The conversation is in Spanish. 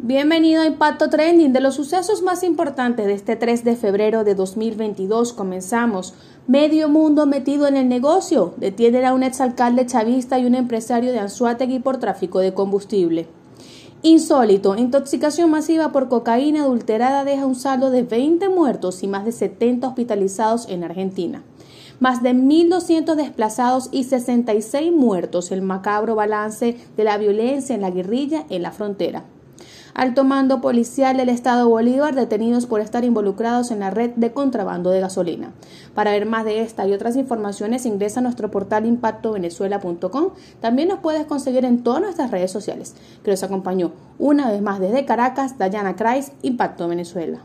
Bienvenido a Impacto Trending. De los sucesos más importantes de este 3 de febrero de 2022 comenzamos. Medio mundo metido en el negocio. Detienen a un exalcalde chavista y un empresario de Anzuategui por tráfico de combustible. Insólito, intoxicación masiva por cocaína adulterada deja un saldo de 20 muertos y más de 70 hospitalizados en Argentina. Más de 1.200 desplazados y 66 muertos, el macabro balance de la violencia en la guerrilla en la frontera alto mando policial del Estado Bolívar detenidos por estar involucrados en la red de contrabando de gasolina. Para ver más de esta y otras informaciones ingresa a nuestro portal impactovenezuela.com. También nos puedes conseguir en todas nuestras redes sociales. Que nos acompañó una vez más desde Caracas, Dayana Kreis, Impacto Venezuela.